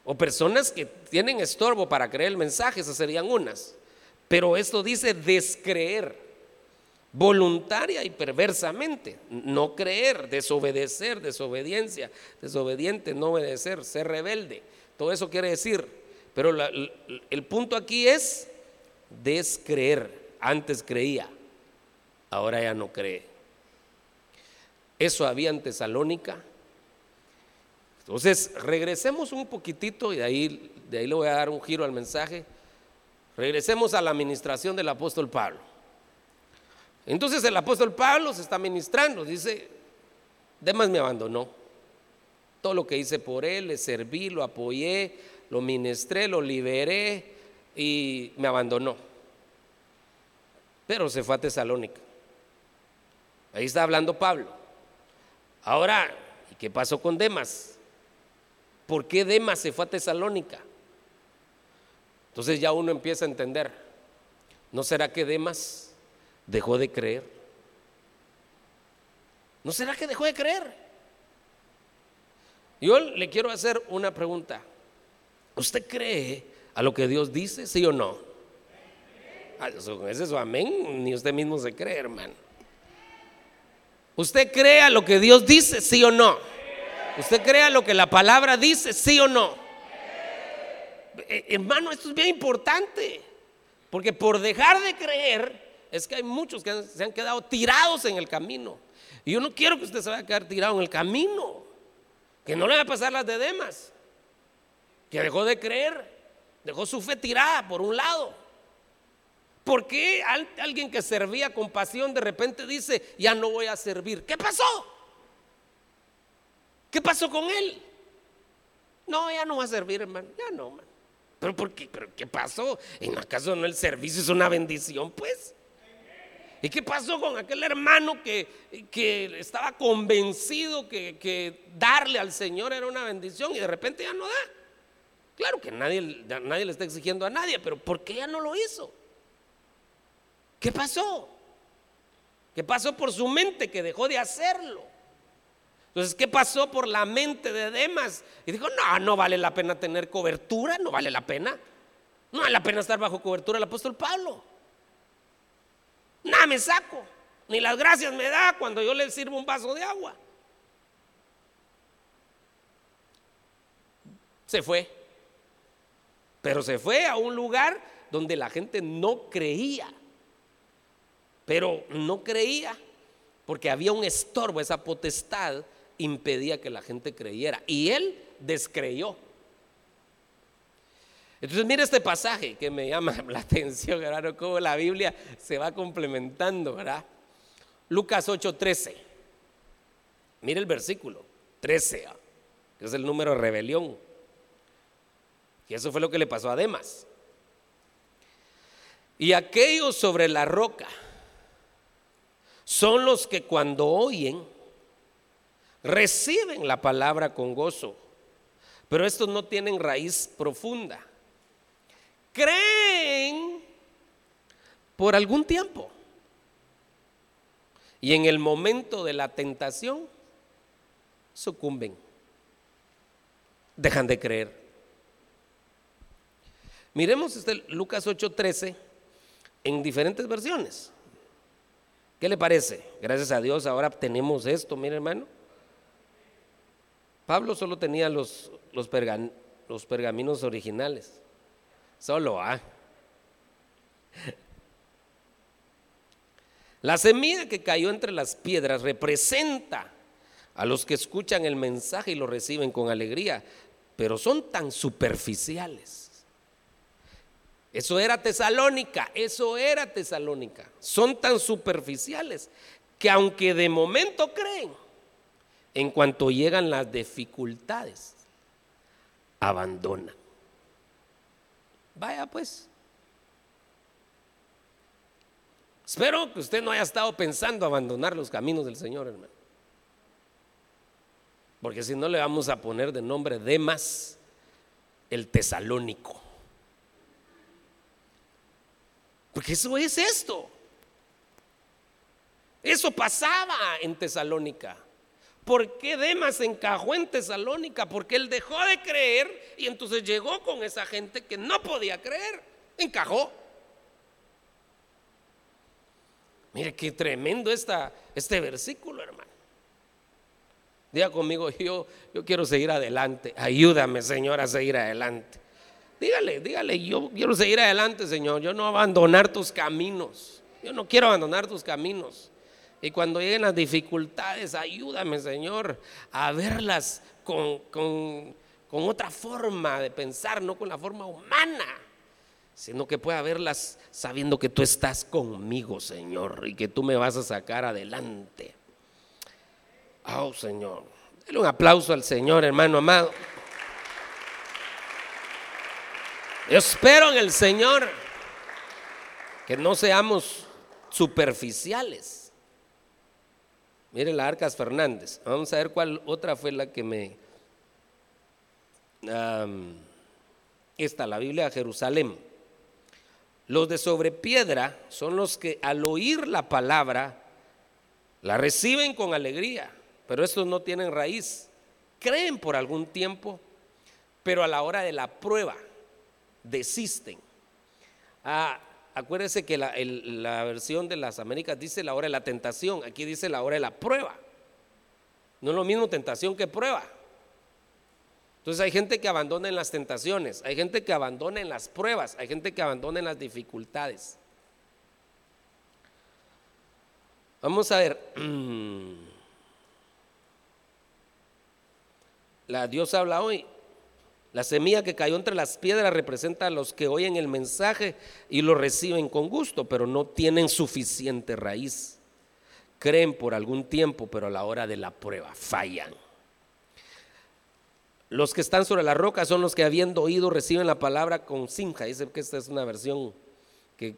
O personas que tienen estorbo para creer el mensaje, esas serían unas. Pero esto dice descreer voluntaria y perversamente. No creer, desobedecer, desobediencia, desobediente, no obedecer, ser rebelde. Todo eso quiere decir. Pero el punto aquí es descreer. Antes creía, ahora ya no cree. Eso había en Tesalónica. Entonces, regresemos un poquitito y de ahí, de ahí le voy a dar un giro al mensaje. Regresemos a la administración del apóstol Pablo. Entonces el apóstol Pablo se está ministrando, dice, Demas me abandonó. Todo lo que hice por él, le serví, lo apoyé, lo ministré, lo liberé y me abandonó. Pero se fue a Tesalónica. Ahí está hablando Pablo. Ahora, ¿y qué pasó con Demas? ¿Por qué Demas se fue a Tesalónica? Entonces ya uno empieza a entender. ¿No será que Demas dejó de creer? ¿No será que dejó de creer? Yo le quiero hacer una pregunta. ¿Usted cree a lo que Dios dice, sí o no? Ah, ese es su amén, ni usted mismo se cree, hermano. ¿Usted cree a lo que Dios dice, sí o no? ¿Usted cree a lo que la palabra dice, sí o no? Eh, hermano, esto es bien importante, porque por dejar de creer, es que hay muchos que se han quedado tirados en el camino. Y yo no quiero que usted se vaya a quedar tirado en el camino. Que no le va a pasar las de demás. Que dejó de creer. Dejó su fe tirada por un lado. ¿Por qué alguien que servía con pasión de repente dice, ya no voy a servir? ¿Qué pasó? ¿Qué pasó con él? No, ya no va a servir, hermano. Ya no, hermano. ¿Pero por qué? ¿Pero qué pasó? ¿En acaso no el servicio es una bendición? Pues. ¿Y qué pasó con aquel hermano que, que estaba convencido que, darle al Señor era una bendición y de repente ya no da? Claro que nadie, nadie le está exigiendo a nadie, pero ¿por qué ya no lo hizo? ¿Qué pasó? ¿Qué pasó por su mente que dejó de hacerlo? Entonces, ¿qué pasó por la mente de Demas? Y dijo, no, no vale la pena tener cobertura, no vale la pena. No vale la pena estar bajo cobertura el apóstol Pablo. Nada me saco. Ni las gracias me da cuando yo le sirvo un vaso de agua. Se fue. Pero se fue a un lugar donde la gente no creía. Pero no creía porque había un estorbo, esa potestad impedía que la gente creyera. Y él descreyó. Entonces mire este pasaje que me llama la atención, hermano, cómo la Biblia se va complementando, ¿verdad? Lucas 8:13. Mire el versículo 13, que es el número de rebelión. Y eso fue lo que le pasó a Demas. Y aquellos sobre la roca son los que cuando oyen reciben la palabra con gozo, pero estos no tienen raíz profunda. Creen por algún tiempo. Y en el momento de la tentación sucumben. Dejan de creer. Miremos este Lucas 8:13 en diferentes versiones. ¿Qué le parece? Gracias a Dios ahora tenemos esto, mire hermano. Pablo solo tenía los, los, los pergaminos originales. Solo, ah. La semilla que cayó entre las piedras representa a los que escuchan el mensaje y lo reciben con alegría, pero son tan superficiales eso era Tesalónica, eso era Tesalónica. Son tan superficiales que aunque de momento creen, en cuanto llegan las dificultades, abandonan. Vaya pues. Espero que usted no haya estado pensando abandonar los caminos del Señor, hermano. Porque si no le vamos a poner de nombre Demas el tesalónico. Porque eso es esto. Eso pasaba en Tesalónica. ¿Por qué Demas encajó en Tesalónica? Porque él dejó de creer y entonces llegó con esa gente que no podía creer. Encajó. Mire qué tremendo está este versículo, hermano. Diga conmigo, yo, yo quiero seguir adelante. Ayúdame, Señor, a seguir adelante. Dígale, dígale, yo quiero seguir adelante, Señor. Yo no abandonar tus caminos. Yo no quiero abandonar tus caminos. Y cuando lleguen las dificultades, ayúdame, Señor, a verlas con, con, otra forma de pensar, no con la forma humana, sino que pueda verlas sabiendo que tú estás conmigo, Señor, y que tú me vas a sacar adelante. Oh, Señor. Dale un aplauso al Señor, hermano amado. Yo espero en el Señor que no seamos superficiales. Mire la Arcas Fernández. Vamos a ver cuál otra fue la que me... esta, la Biblia de Jerusalén. Los de sobre piedra son los que al oír la palabra la reciben con alegría, pero estos no tienen raíz. Creen por algún tiempo, pero a la hora de la prueba desisten. Ah, acuérdense que la, la, versión de las Américas dice la hora de la tentación, aquí dice la hora de la prueba. No es lo mismo tentación que prueba. Entonces hay gente que abandona en las tentaciones, hay gente que abandona en las pruebas, hay gente que abandona en las dificultades. Vamos a ver. La Dios habla hoy. La semilla que cayó entre las piedras representa a los que oyen el mensaje y lo reciben con gusto, pero no tienen suficiente raíz. Creen por algún tiempo, pero a la hora de la prueba fallan. Los que están sobre la roca son los que habiendo oído reciben la palabra con sinja. Dice que esta es una versión que,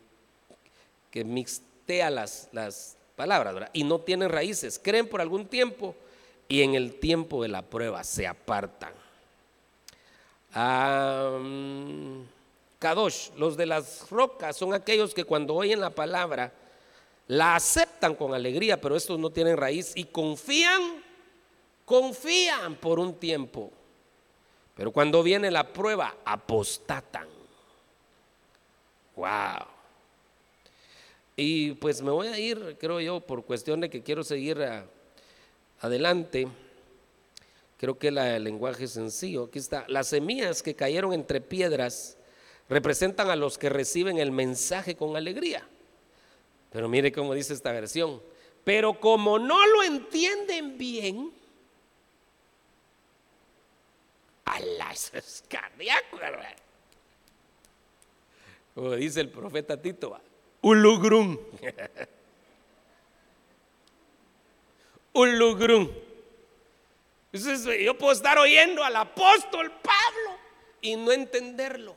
que mixtea las, las palabras, y no tienen raíces. Creen por algún tiempo y en el tiempo de la prueba se apartan. Kadosh, los de las rocas son aquellos que cuando oyen la palabra la aceptan con alegría, pero estos no tienen raíz y confían, confían por un tiempo. Pero cuando viene la prueba, apostatan. Wow. Y pues me voy a ir, creo yo, por cuestión de que quiero seguir adelante. Creo que el lenguaje es sencillo. Aquí está. Las semillas que cayeron entre piedras representan a los que reciben el mensaje con alegría. Pero mire cómo dice esta versión. Pero como no lo entienden bien, ¡Ala! Eso es cardíaco, como dice el profeta Tito, ulugrum. ulugrum. Yo puedo estar oyendo al apóstol Pablo y no entenderlo.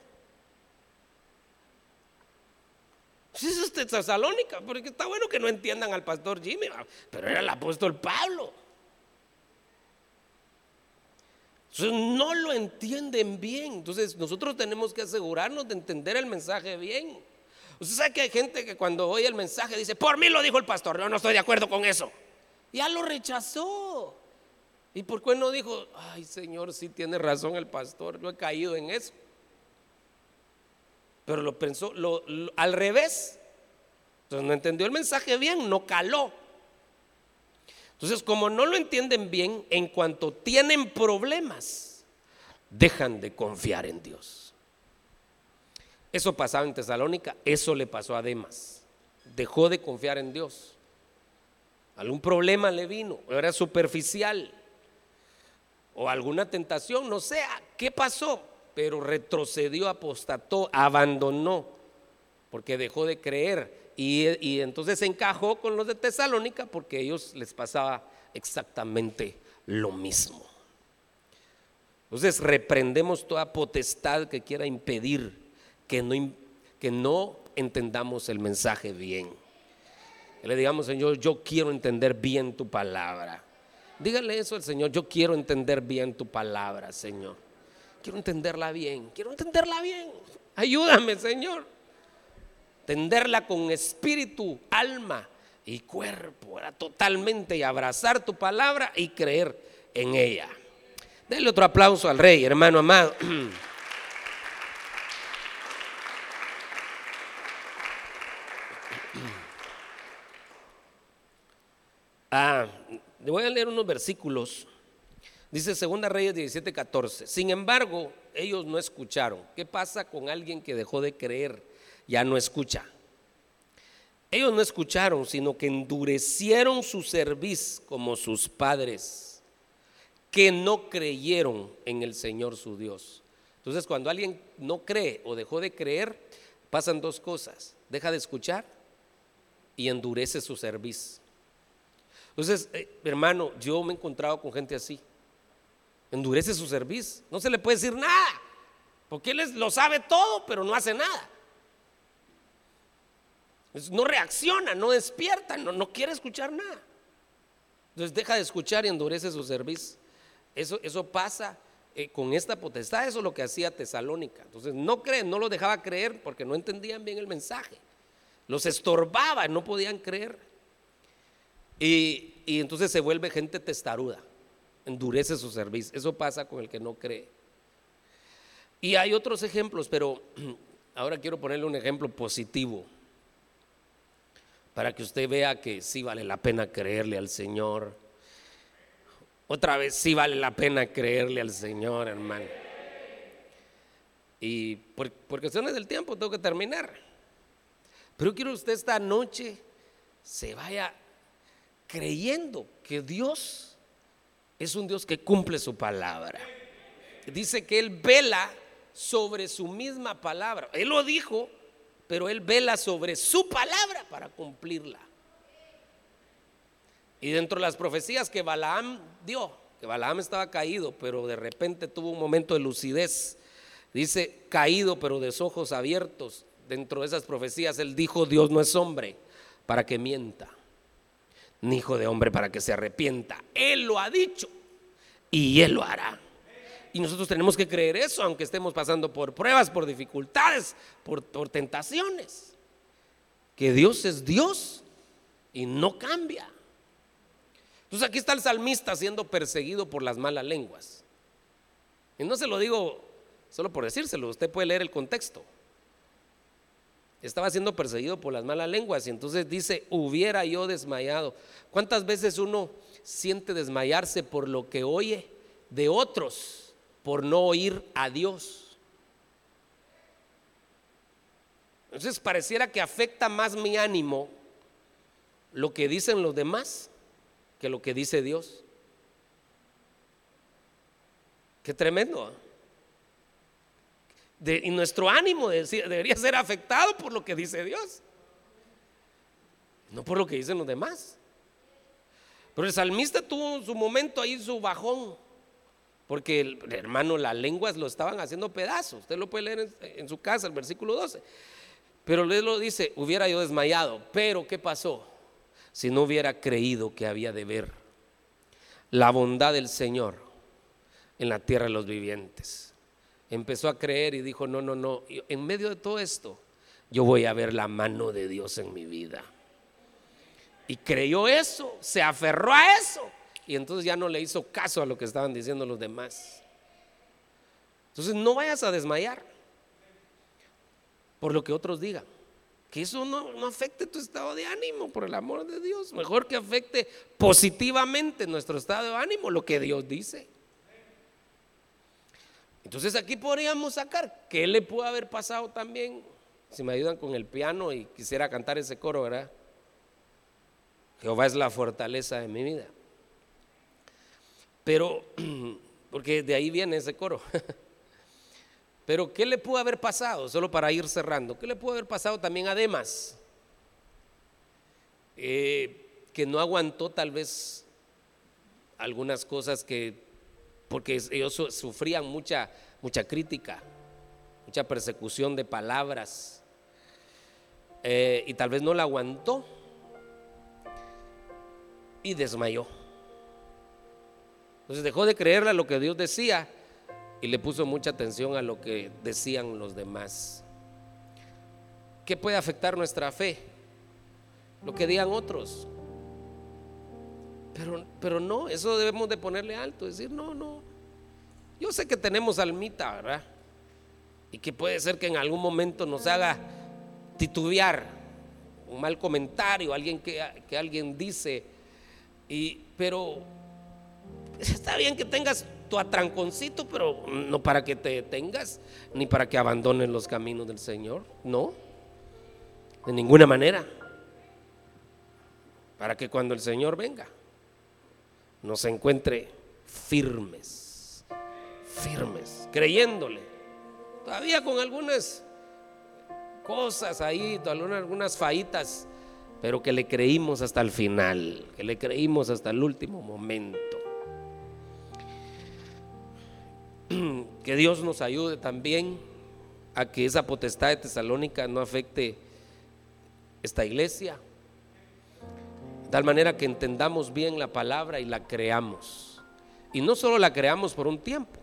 Si eso es Tesalónica, porque está bueno que no entiendan al pastor Jimmy, pero era el apóstol Pablo. Entonces no lo entienden bien. Entonces nosotros tenemos que asegurarnos de entender el mensaje bien. Usted sabe que hay gente que cuando oye el mensaje dice, por mí lo dijo el pastor, yo no estoy de acuerdo con eso. Ya lo rechazó. ¿Y por qué no dijo, ay Señor, sí tiene razón el pastor, yo he caído en eso? Pero lo pensó al revés. Entonces no entendió el mensaje bien, no caló. Entonces, como no lo entienden bien, en cuanto tienen problemas, dejan de confiar en Dios. Eso pasaba en Tesalónica, eso le pasó a Demas. Dejó de confiar en Dios. Algún problema le vino, era superficial. O alguna tentación, no sé, ¿qué pasó? Pero retrocedió, apostató, abandonó, porque dejó de creer y, entonces se encajó con los de Tesalónica porque a ellos les pasaba exactamente lo mismo. Entonces reprendemos toda potestad que quiera impedir que no entendamos el mensaje bien. le digamos, Señor, yo quiero entender bien tu palabra. Dígale eso al Señor, yo quiero entender bien tu palabra, Señor. Quiero entenderla bien, quiero entenderla bien. Ayúdame, Señor tenderla con espíritu, alma y cuerpo, era totalmente y abrazar tu palabra y creer en ella. Denle otro aplauso al rey, hermano amado. Ah, voy a leer unos versículos. Dice Segunda Reyes 17, 14. Sin embargo, ellos no escucharon. ¿Qué pasa con alguien que dejó de creer? ya no escucha. Ellos no escucharon, sino que endurecieron su cerviz como sus padres, que no creyeron en el Señor su Dios. Entonces, cuando alguien no cree o dejó de creer, pasan dos cosas. Deja de escuchar y endurece su cerviz. Entonces, eh, hermano, yo me he encontrado con gente así. Endurece su cerviz. No se le puede decir nada. Porque él lo sabe todo, pero no hace nada. No reacciona, no despierta, no, no quiere escuchar nada. Entonces deja de escuchar y endurece su servicio. Eso, eso pasa eh, con esta potestad, eso es lo que hacía Tesalónica. Entonces no creen, no lo dejaba creer porque no entendían bien el mensaje. Los estorbaba, no podían creer. Y, entonces se vuelve gente testaruda, endurece su servicio. Eso pasa con el que no cree. Y hay otros ejemplos, pero ahora quiero ponerle un ejemplo positivo para que usted vea que sí vale la pena creerle al Señor. Otra vez, sí vale la pena creerle al Señor, hermano. Y por, cuestiones del tiempo tengo que terminar. Pero quiero que usted esta noche se vaya creyendo que Dios es un Dios que cumple su palabra. Dice que Él vela sobre su misma palabra. Él lo dijo pero Él vela sobre su palabra para cumplirla. Y dentro de las profecías que Balaam dio, que Balaam estaba caído, pero de repente tuvo un momento de lucidez. Dice, caído, pero de ojos abiertos. Dentro de esas profecías, Él dijo, Dios no es hombre para que mienta, ni hijo de hombre para que se arrepienta. Él lo ha dicho y Él lo hará. Y nosotros tenemos que creer eso, aunque estemos pasando por pruebas, por dificultades, por, tentaciones. Que Dios es Dios y no cambia. Entonces aquí está el salmista siendo perseguido por las malas lenguas. Y no se lo digo solo por decírselo, usted puede leer el contexto. Estaba siendo perseguido por las malas lenguas y entonces dice, hubiera yo desmayado. ¿Cuántas veces uno siente desmayarse por lo que oye de otros? por no oír a Dios. Entonces pareciera que afecta más mi ánimo lo que dicen los demás que lo que dice Dios. Qué tremendo. ¿eh? Y nuestro ánimo debería ser afectado por lo que dice Dios, no por lo que dicen los demás. Pero el salmista tuvo su momento ahí, su bajón, porque el, hermano, las lenguas lo estaban haciendo pedazos. Usted lo puede leer en, en su casa, el versículo 12. Pero él lo dice, hubiera yo desmayado. Pero ¿qué pasó? Si no hubiera creído que había de ver la bondad del Señor en la tierra de los vivientes. Empezó a creer y dijo, no, no, no, en medio de todo esto, yo voy a ver la mano de Dios en mi vida. Y creyó eso, se aferró a eso. Y entonces ya no le hizo caso a lo que estaban diciendo los demás. Entonces no vayas a desmayar por lo que otros digan. Que eso no, no, afecte tu estado de ánimo, por el amor de Dios. Mejor que afecte positivamente nuestro estado de ánimo, lo que Dios dice. Entonces aquí podríamos sacar qué le puede haber pasado también, si me ayudan con el piano y quisiera cantar ese coro, ¿verdad? Jehová es la fortaleza de mi vida. Pero, porque de ahí viene ese coro. Pero ¿qué le pudo haber pasado? Solo para ir cerrando. ¿Qué le pudo haber pasado también a Demas? Eh, que no aguantó tal vez algunas cosas que, porque ellos sufrían mucha, mucha crítica, mucha persecución de palabras, eh, y tal vez no la aguantó y desmayó. Entonces dejó de creerle a lo que Dios decía y le puso mucha atención a lo que decían los demás. ¿Qué puede afectar nuestra fe? Lo que digan otros. Pero, pero no, eso debemos de ponerle alto, decir, no, no. Yo sé que tenemos almita, ¿verdad? Y que puede ser que en algún momento nos haga titubear un mal comentario, alguien que, que alguien dice, y, pero está bien que tengas tu atranconcito, pero no para que te detengas, ni para que abandones los caminos del Señor. No, de ninguna manera. Para que cuando el Señor venga, nos encuentre firmes, firmes, creyéndole. Todavía con algunas cosas ahí, algunas fallitas, pero que le creímos hasta el final, que le creímos hasta el último momento. que Dios nos ayude también a que esa potestad de Tesalónica no afecte esta iglesia. Tal manera que entendamos bien la palabra y la creamos. Y no solo la creamos por un tiempo,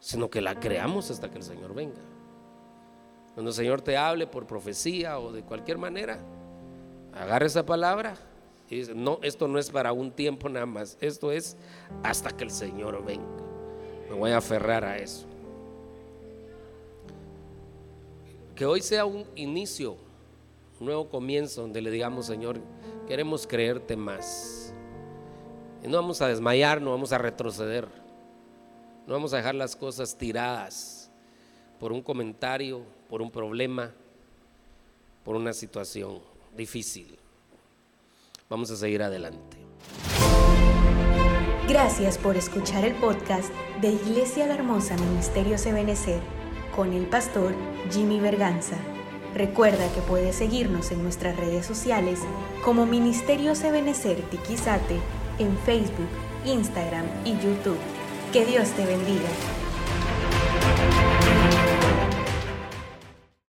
sino que la creamos hasta que el Señor venga. Cuando el Señor te hable por profecía o de cualquier manera, agarra esa palabra y dice, no, esto no es para un tiempo nada más, esto es hasta que el Señor venga. Me voy a aferrar a eso. Que hoy sea un inicio, un nuevo comienzo donde le digamos, Señor, queremos creerte más. Y no vamos a desmayar, no vamos a retroceder. No vamos a dejar las cosas tiradas por un comentario, por un problema, por una situación difícil. Vamos a seguir adelante. Gracias por escuchar el podcast de Iglesia La Hermosa Ministerio Ebenecer con el pastor Jimmy Berganza. Recuerda que puedes seguirnos en nuestras redes sociales como Ministerio Ebenecer Tiquizate en Facebook, Instagram y YouTube. Que Dios te bendiga.